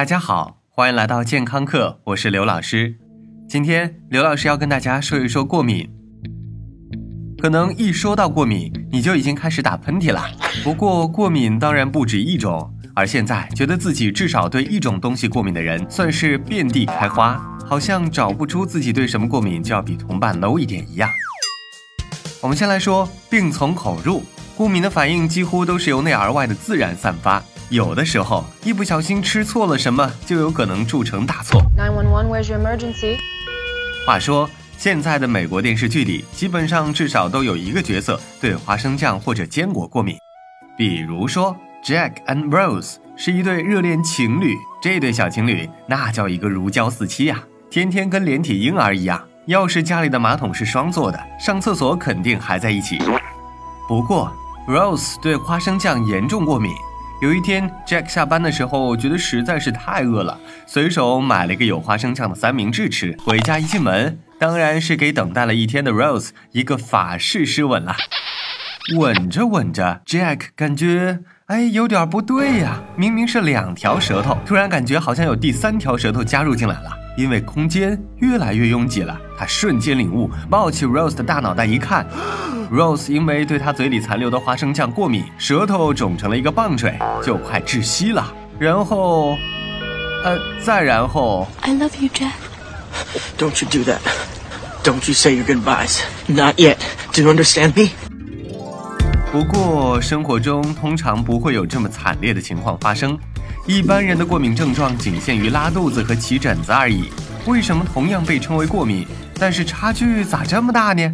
大家好，欢迎来到健康课，我是刘老师。今天刘老师要跟大家说一说过敏。可能一说到过敏，你就已经开始打喷嚏了。不过过敏当然不止一种，而现在觉得自己至少对一种东西过敏的人，算是遍地开花，好像找不出自己对什么过敏就要比同伴 low 一点一样。我们先来说病从口入，过敏的反应几乎都是由内而外的自然散发。有的时候一不小心吃错了什么，就有可能铸成大错。911，Where's your emergency？话说，现在的美国电视剧里，基本上至少都有一个角色对花生酱或者坚果过敏。比如说，Jack and Rose 是一对热恋情侣，这对小情侣那叫一个如胶似漆呀，天天跟连体婴儿一样。要是家里的马桶是双座的，上厕所肯定还在一起。不过，Rose 对花生酱严重过敏。有一天，Jack 下班的时候觉得实在是太饿了，随手买了一个有花生酱的三明治吃。回家一进门，当然是给等待了一天的 Rose 一个法式湿吻了。吻着吻着，Jack 感觉哎有点不对呀，明明是两条舌头，突然感觉好像有第三条舌头加入进来了。因为空间越来越拥挤了，他瞬间领悟，抱起 Rose 的大脑袋一看，Rose 因为对他嘴里残留的花生酱过敏，舌头肿成了一个棒槌，就快窒息了。然后，呃，再然后，I love you, Jack. Don't you do that. Don't you say your goodbyes. Not yet. Do you understand me? 不过生活中通常不会有这么惨烈的情况发生。一般人的过敏症状仅限于拉肚子和起疹子而已。为什么同样被称为过敏，但是差距咋这么大呢？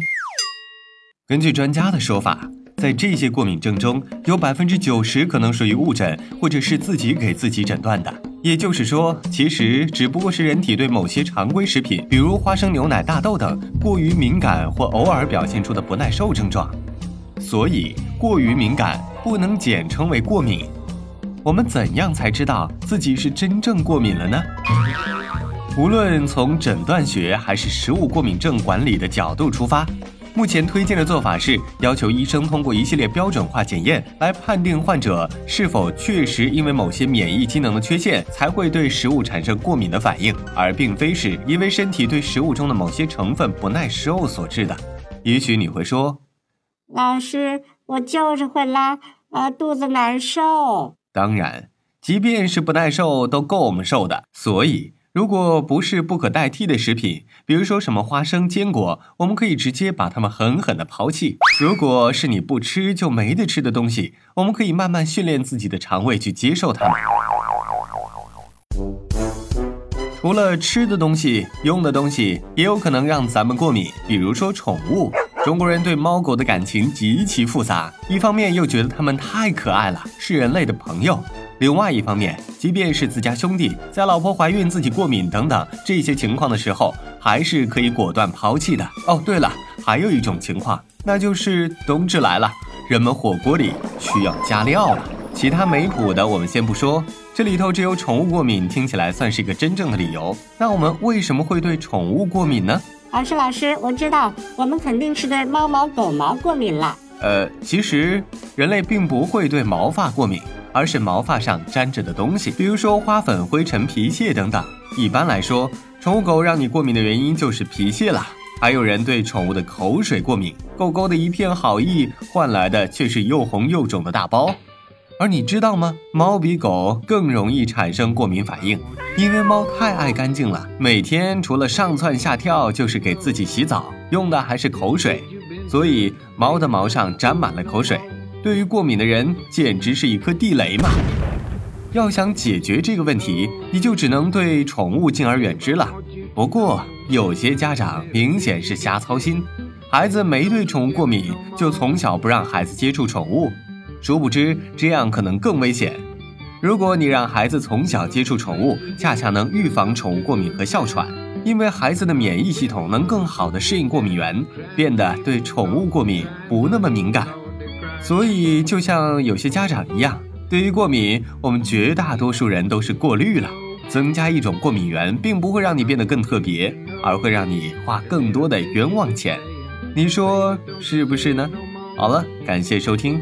根据专家的说法，在这些过敏症中有百分之九十可能属于误诊，或者是自己给自己诊断的。也就是说，其实只不过是人体对某些常规食品，比如花生、牛奶、大豆等过于敏感或偶尔表现出的不耐受症状。所以，过于敏感不能简称为过敏。我们怎样才知道自己是真正过敏了呢？无论从诊断学还是食物过敏症管理的角度出发，目前推荐的做法是要求医生通过一系列标准化检验来判定患者是否确实因为某些免疫机能的缺陷才会对食物产生过敏的反应，而并非是因为身体对食物中的某些成分不耐受所致的。也许你会说，老师，我就是会拉，呃，肚子难受。当然，即便是不耐受都够我们受的。所以，如果不是不可代替的食品，比如说什么花生、坚果，我们可以直接把它们狠狠的抛弃。如果是你不吃就没得吃的东西，我们可以慢慢训练自己的肠胃去接受它们。除了吃的东西，用的东西也有可能让咱们过敏，比如说宠物。中国人对猫狗的感情极其复杂，一方面又觉得它们太可爱了，是人类的朋友；另外一方面，即便是自家兄弟，在老婆怀孕、自己过敏等等这些情况的时候，还是可以果断抛弃的。哦，对了，还有一种情况，那就是冬至来了，人们火锅里需要加料了。其他没谱的我们先不说，这里头只有宠物过敏，听起来算是一个真正的理由。那我们为什么会对宠物过敏呢？老师，老师，我知道，我们肯定是对猫毛、狗毛过敏了。呃，其实人类并不会对毛发过敏，而是毛发上沾着的东西，比如说花粉、灰尘、皮屑等等。一般来说，宠物狗让你过敏的原因就是皮屑啦。还有人对宠物的口水过敏，狗狗的一片好意换来的却是又红又肿的大包。而你知道吗？猫比狗更容易产生过敏反应，因为猫太爱干净了，每天除了上蹿下跳，就是给自己洗澡，用的还是口水，所以猫的毛上沾满了口水，对于过敏的人简直是一颗地雷嘛。要想解决这个问题，你就只能对宠物敬而远之了。不过有些家长明显是瞎操心，孩子没对宠物过敏，就从小不让孩子接触宠物。殊不知，这样可能更危险。如果你让孩子从小接触宠物，恰恰能预防宠物过敏和哮喘，因为孩子的免疫系统能更好的适应过敏源，变得对宠物过敏不那么敏感。所以，就像有些家长一样，对于过敏，我们绝大多数人都是过滤了。增加一种过敏源，并不会让你变得更特别，而会让你花更多的冤枉钱。你说是不是呢？好了，感谢收听，